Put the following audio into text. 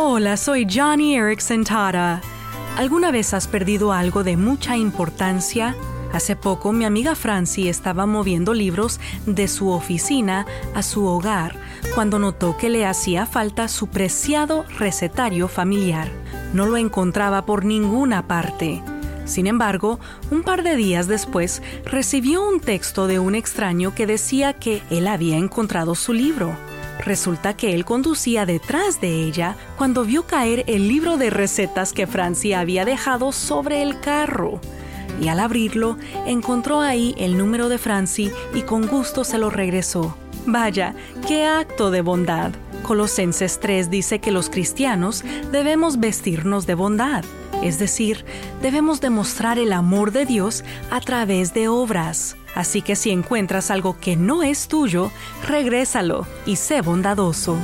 Hola, soy Johnny Erickson Tara. ¿Alguna vez has perdido algo de mucha importancia? Hace poco mi amiga Francie estaba moviendo libros de su oficina a su hogar cuando notó que le hacía falta su preciado recetario familiar. No lo encontraba por ninguna parte. Sin embargo, un par de días después recibió un texto de un extraño que decía que él había encontrado su libro. Resulta que él conducía detrás de ella cuando vio caer el libro de recetas que Francia había dejado sobre el carro. Y al abrirlo, encontró ahí el número de Francie y con gusto se lo regresó. Vaya, qué acto de bondad. Colosenses 3 dice que los cristianos debemos vestirnos de bondad, es decir, debemos demostrar el amor de Dios a través de obras. Así que si encuentras algo que no es tuyo, regrésalo y sé bondadoso.